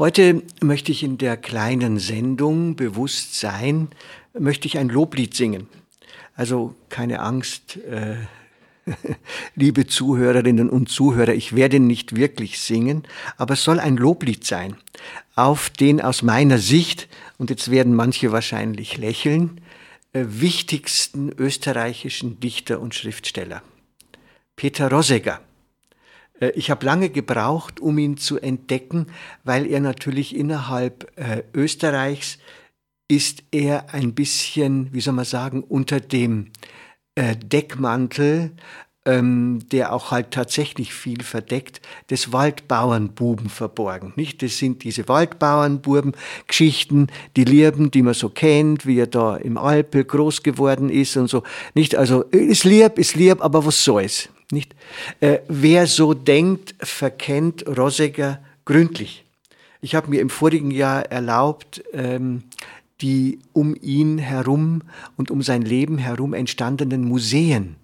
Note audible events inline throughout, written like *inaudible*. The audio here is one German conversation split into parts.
Heute möchte ich in der kleinen Sendung Bewusstsein, möchte ich ein Loblied singen. Also keine Angst, äh, *laughs* liebe Zuhörerinnen und Zuhörer, ich werde nicht wirklich singen, aber es soll ein Loblied sein auf den aus meiner Sicht, und jetzt werden manche wahrscheinlich lächeln, äh, wichtigsten österreichischen Dichter und Schriftsteller. Peter Rosegger. Äh, ich habe lange gebraucht, um ihn zu entdecken, weil er natürlich innerhalb äh, Österreichs ist er ein bisschen, wie soll man sagen, unter dem äh, Deckmantel, ähm, der auch halt tatsächlich viel verdeckt, des Waldbauernbuben verborgen. Nicht? Das sind diese Waldbauernbuben-Geschichten, die Lirben, die man so kennt, wie er da im Alpel groß geworden ist und so. Nicht? Also, ist lieb, ist lieb, aber was soll's? Nicht? Äh, wer so denkt, verkennt Rosegger gründlich. Ich habe mir im vorigen Jahr erlaubt, ähm, die um ihn herum und um sein Leben herum entstandenen Museen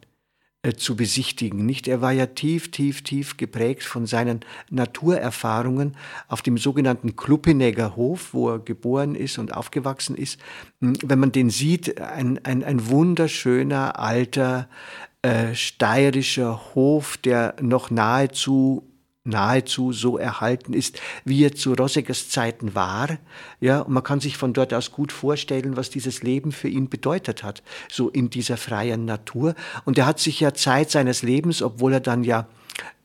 äh, zu besichtigen. Nicht? Er war ja tief, tief, tief geprägt von seinen Naturerfahrungen auf dem sogenannten Kluppenegger Hof, wo er geboren ist und aufgewachsen ist. Hm, wenn man den sieht, ein, ein, ein wunderschöner alter äh, steirischer Hof, der noch nahezu nahezu so erhalten ist, wie er zu Rossegers Zeiten war. Ja, und man kann sich von dort aus gut vorstellen, was dieses Leben für ihn bedeutet hat, so in dieser freien Natur. Und er hat sich ja Zeit seines Lebens, obwohl er dann ja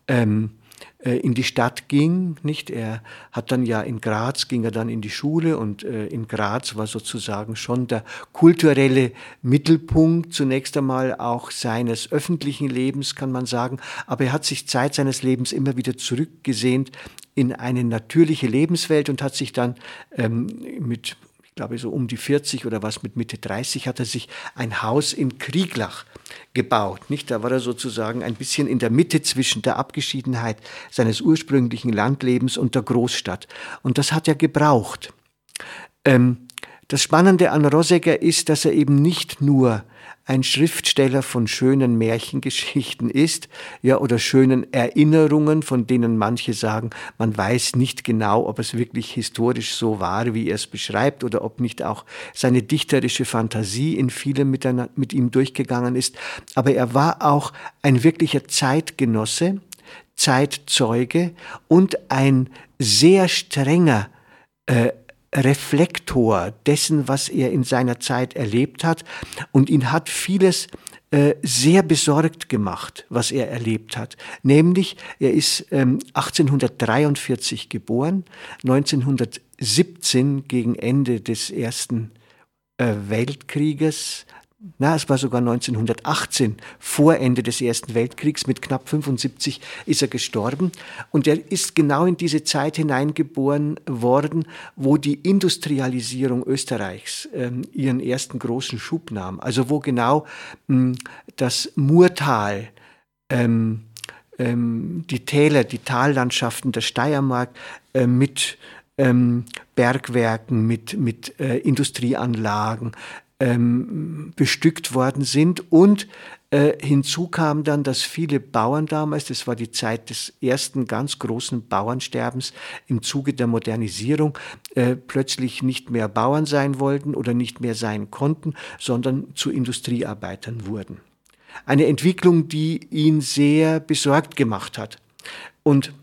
ähm, äh, in die Stadt ging, nicht? Er hat dann ja in Graz, ging er dann in die Schule und äh, in Graz war sozusagen schon der kulturelle Mittelpunkt zunächst einmal auch seines öffentlichen Lebens, kann man sagen. Aber er hat sich Zeit seines Lebens immer wieder zurückgesehnt in eine natürliche Lebenswelt und hat sich dann ähm, mit ich glaube so um die 40 oder was mit Mitte 30 hat er sich ein Haus in Krieglach gebaut. Nicht? Da war er sozusagen ein bisschen in der Mitte zwischen der Abgeschiedenheit seines ursprünglichen Landlebens und der Großstadt. Und das hat er gebraucht. Ähm, das Spannende an Rosegger ist, dass er eben nicht nur ein Schriftsteller von schönen Märchengeschichten ist, ja, oder schönen Erinnerungen, von denen manche sagen, man weiß nicht genau, ob es wirklich historisch so war, wie er es beschreibt, oder ob nicht auch seine dichterische Fantasie in vielem mit, mit ihm durchgegangen ist. Aber er war auch ein wirklicher Zeitgenosse, Zeitzeuge und ein sehr strenger äh, Reflektor dessen, was er in seiner Zeit erlebt hat. Und ihn hat vieles äh, sehr besorgt gemacht, was er erlebt hat. Nämlich, er ist ähm, 1843 geboren, 1917 gegen Ende des Ersten äh, Weltkrieges na, es war sogar 1918, vor Ende des Ersten Weltkriegs, mit knapp 75 ist er gestorben. Und er ist genau in diese Zeit hineingeboren worden, wo die Industrialisierung Österreichs ähm, ihren ersten großen Schub nahm. Also wo genau ähm, das Murtal, ähm, ähm, die Täler, die Tallandschaften der Steiermark äh, mit ähm, Bergwerken, mit, mit äh, Industrieanlagen, ähm, bestückt worden sind. Und äh, hinzu kam dann, dass viele Bauern damals, das war die Zeit des ersten ganz großen Bauernsterbens im Zuge der Modernisierung, äh, plötzlich nicht mehr Bauern sein wollten oder nicht mehr sein konnten, sondern zu Industriearbeitern wurden. Eine Entwicklung, die ihn sehr besorgt gemacht hat. Und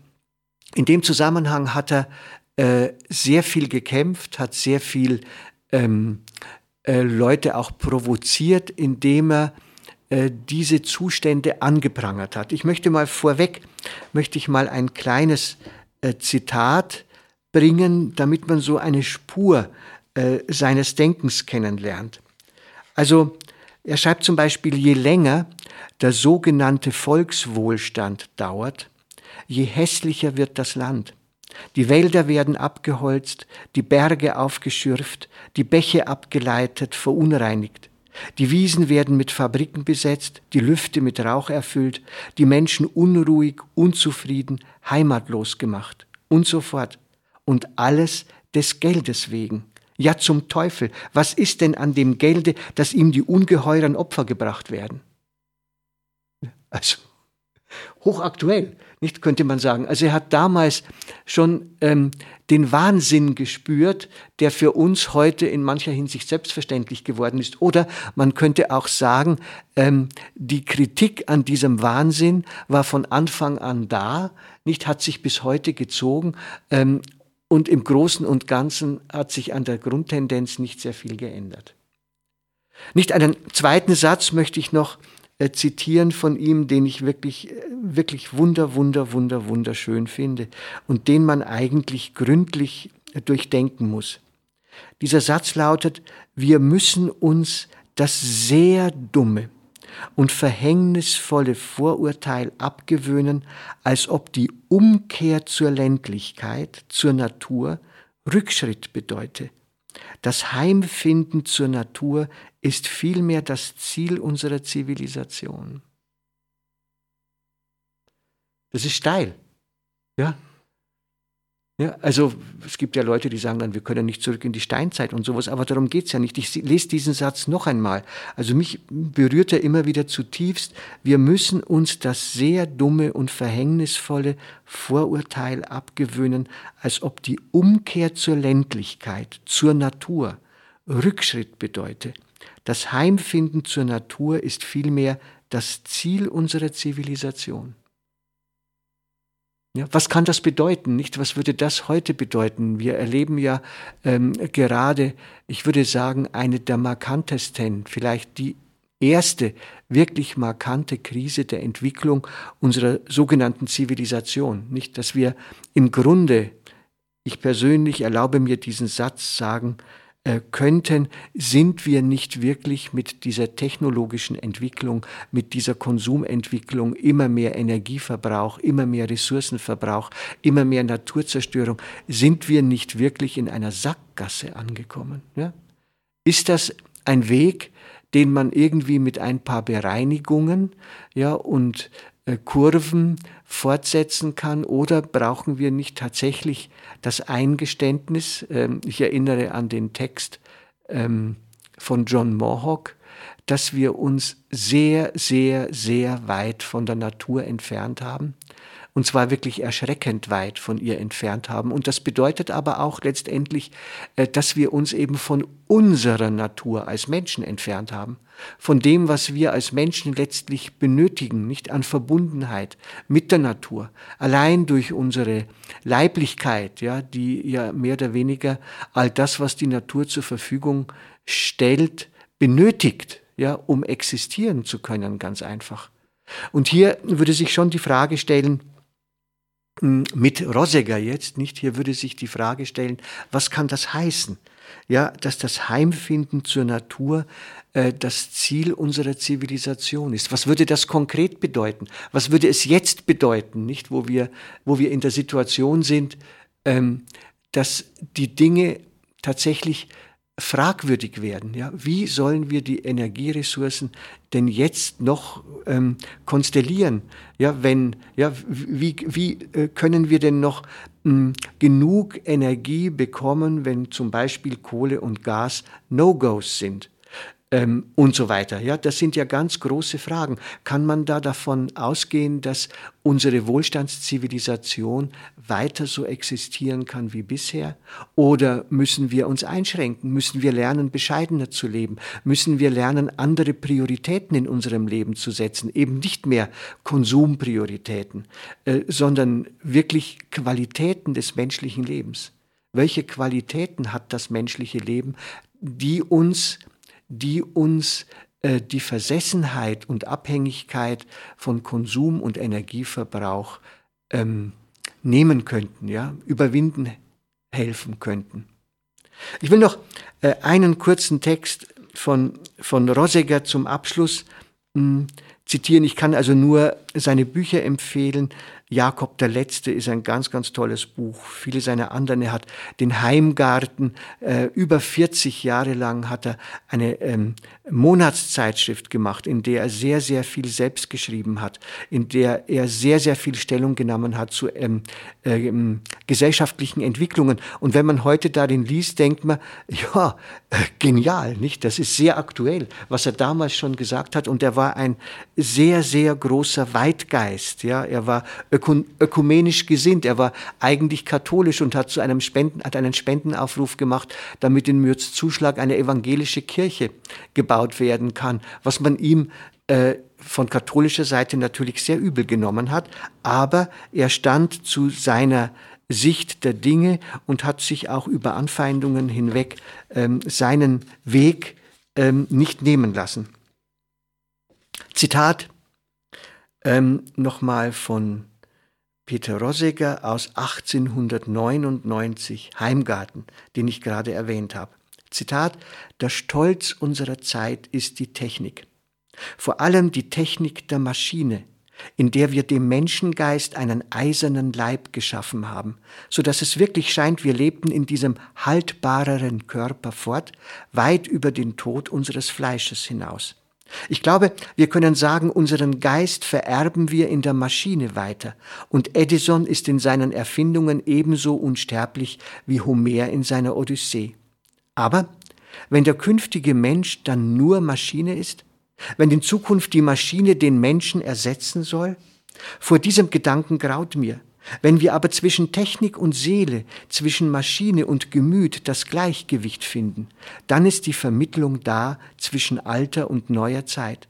in dem Zusammenhang hat er äh, sehr viel gekämpft, hat sehr viel ähm, äh, Leute auch provoziert, indem er äh, diese Zustände angeprangert hat. Ich möchte mal vorweg, möchte ich mal ein kleines äh, Zitat bringen, damit man so eine Spur äh, seines Denkens kennenlernt. Also er schreibt zum Beispiel, je länger der sogenannte Volkswohlstand dauert, je hässlicher wird das Land. Die Wälder werden abgeholzt, die Berge aufgeschürft, die Bäche abgeleitet, verunreinigt. Die Wiesen werden mit Fabriken besetzt, die Lüfte mit Rauch erfüllt, die Menschen unruhig, unzufrieden, heimatlos gemacht und so fort. Und alles des Geldes wegen. Ja zum Teufel, was ist denn an dem Gelde, dass ihm die ungeheuren Opfer gebracht werden? Also hochaktuell, nicht könnte man sagen. Also er hat damals schon ähm, den Wahnsinn gespürt, der für uns heute in mancher Hinsicht selbstverständlich geworden ist. Oder man könnte auch sagen, ähm, die Kritik an diesem Wahnsinn war von Anfang an da, nicht hat sich bis heute gezogen. Ähm, und im Großen und Ganzen hat sich an der Grundtendenz nicht sehr viel geändert. Nicht einen zweiten Satz möchte ich noch äh, zitieren von ihm, den ich wirklich, äh, wirklich wunder, wunder, wunder, wunderschön finde und den man eigentlich gründlich äh, durchdenken muss. Dieser Satz lautet, wir müssen uns das sehr dumme und verhängnisvolle Vorurteil abgewöhnen, als ob die Umkehr zur Ländlichkeit, zur Natur, Rückschritt bedeute. Das Heimfinden zur Natur ist vielmehr das Ziel unserer Zivilisation. Das ist steil. Ja? Ja? Also es gibt ja Leute, die sagen dann, wir können nicht zurück in die Steinzeit und sowas, aber darum geht es ja nicht. Ich lese diesen Satz noch einmal. Also mich berührt er immer wieder zutiefst. Wir müssen uns das sehr dumme und verhängnisvolle Vorurteil abgewöhnen, als ob die Umkehr zur Ländlichkeit, zur Natur, Rückschritt bedeute. Das Heimfinden zur Natur ist vielmehr das Ziel unserer Zivilisation. Ja, was kann das bedeuten? Nicht, was würde das heute bedeuten? Wir erleben ja ähm, gerade, ich würde sagen, eine der markantesten, vielleicht die erste wirklich markante Krise der Entwicklung unserer sogenannten Zivilisation. Nicht, dass wir im Grunde, ich persönlich erlaube mir diesen Satz sagen, äh, könnten, sind wir nicht wirklich mit dieser technologischen Entwicklung, mit dieser Konsumentwicklung, immer mehr Energieverbrauch, immer mehr Ressourcenverbrauch, immer mehr Naturzerstörung, sind wir nicht wirklich in einer Sackgasse angekommen? Ja? Ist das ein Weg, den man irgendwie mit ein paar Bereinigungen ja, und Kurven fortsetzen kann oder brauchen wir nicht tatsächlich das Eingeständnis, ähm, ich erinnere an den Text ähm, von John Mohawk, dass wir uns sehr, sehr, sehr weit von der Natur entfernt haben und zwar wirklich erschreckend weit von ihr entfernt haben. Und das bedeutet aber auch letztendlich, äh, dass wir uns eben von unserer Natur als Menschen entfernt haben, von dem, was wir als Menschen letztlich benötigen, nicht an Verbundenheit mit der Natur, allein durch unsere Leiblichkeit, ja, die ja mehr oder weniger all das, was die Natur zur Verfügung stellt, benötigt, ja, um existieren zu können, ganz einfach. Und hier würde sich schon die Frage stellen, mit Rosegger jetzt, nicht? Hier würde sich die Frage stellen, was kann das heißen? Ja, dass das Heimfinden zur Natur äh, das Ziel unserer Zivilisation ist. Was würde das konkret bedeuten? Was würde es jetzt bedeuten, nicht? Wo wir, wo wir in der Situation sind, ähm, dass die Dinge tatsächlich fragwürdig werden. Ja? Wie sollen wir die Energieressourcen denn jetzt noch ähm, konstellieren? Ja, wenn, ja, wie, wie äh, können wir denn noch mh, hm, genug Energie bekommen, wenn zum Beispiel Kohle und Gas No-Gos sind? Ähm, und so weiter. Ja, das sind ja ganz große Fragen. Kann man da davon ausgehen, dass unsere Wohlstandszivilisation weiter so existieren kann wie bisher? Oder müssen wir uns einschränken? Müssen wir lernen, bescheidener zu leben? Müssen wir lernen, andere Prioritäten in unserem Leben zu setzen? Eben nicht mehr Konsumprioritäten, äh, sondern wirklich Qualitäten des menschlichen Lebens. Welche Qualitäten hat das menschliche Leben, die uns die uns äh, die Versessenheit und Abhängigkeit von Konsum und Energieverbrauch ähm, nehmen könnten, ja, überwinden helfen könnten. Ich will noch äh, einen kurzen Text von, von Rosegger zum Abschluss mh, hm, zitieren. Ich kann also nur seine Bücher empfehlen. Jakob der Letzte ist ein ganz, ganz tolles Buch. Viele seiner anderen. Er hat den Heimgarten. Äh, über 40 Jahre lang hat er eine ähm, Monatszeitschrift gemacht, in der er sehr, sehr viel selbst geschrieben hat, in der er sehr, sehr viel Stellung genommen hat zu ähm, äh, gesellschaftlichen Entwicklungen. Und wenn man heute darin liest, denkt man, *laughs* ja, äh, genial, nicht? Das ist sehr aktuell, was er damals schon gesagt hat. Und er war ein sehr, sehr großer Weitgeist. Ja, er war ökumenisch gesinnt. Er war eigentlich katholisch und hat zu einem Spenden, hat einen Spendenaufruf gemacht, damit in Mürzzuschlag eine evangelische Kirche gebaut werden kann, was man ihm äh, von katholischer Seite natürlich sehr übel genommen hat, aber er stand zu seiner Sicht der Dinge und hat sich auch über Anfeindungen hinweg ähm, seinen Weg ähm, nicht nehmen lassen. Zitat ähm, nochmal von Peter Rosegger aus 1899, Heimgarten, den ich gerade erwähnt habe. Zitat, der Stolz unserer Zeit ist die Technik. Vor allem die Technik der Maschine, in der wir dem Menschengeist einen eisernen Leib geschaffen haben, so dass es wirklich scheint, wir lebten in diesem haltbareren Körper fort, weit über den Tod unseres Fleisches hinaus. Ich glaube, wir können sagen, unseren Geist vererben wir in der Maschine weiter, und Edison ist in seinen Erfindungen ebenso unsterblich wie Homer in seiner Odyssee. Aber wenn der künftige Mensch dann nur Maschine ist, wenn in Zukunft die Maschine den Menschen ersetzen soll, vor diesem Gedanken graut mir, wenn wir aber zwischen Technik und Seele, zwischen Maschine und Gemüt das Gleichgewicht finden, dann ist die Vermittlung da zwischen alter und neuer Zeit.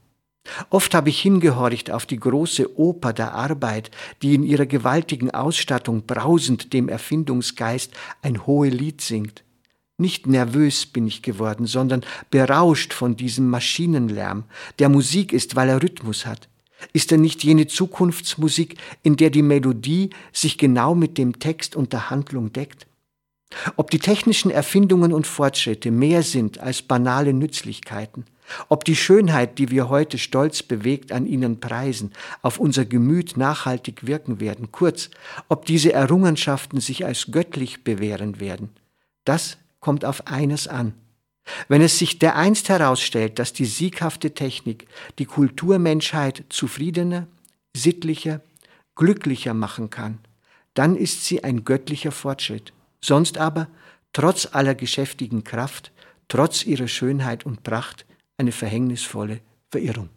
Oft habe ich hingehorcht auf die große Oper der Arbeit, die in ihrer gewaltigen Ausstattung brausend dem Erfindungsgeist ein hohe Lied singt. Nicht nervös bin ich geworden, sondern berauscht von diesem Maschinenlärm, der Musik ist, weil er Rhythmus hat. Ist er nicht jene Zukunftsmusik, in der die Melodie sich genau mit dem Text und der Handlung deckt? Ob die technischen Erfindungen und Fortschritte mehr sind als banale Nützlichkeiten, ob die Schönheit, die wir heute stolz bewegt an ihnen preisen, auf unser Gemüt nachhaltig wirken werden, kurz, ob diese Errungenschaften sich als göttlich bewähren werden, das kommt auf eines an, wenn es sich dereinst herausstellt, dass die sieghafte Technik die Kulturmenschheit zufriedener, sittlicher, glücklicher machen kann, dann ist sie ein göttlicher Fortschritt. Sonst aber, trotz aller geschäftigen Kraft, trotz ihrer Schönheit und Pracht, eine verhängnisvolle Verirrung.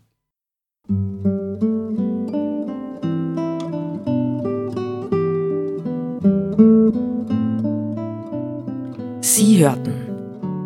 Sie hörten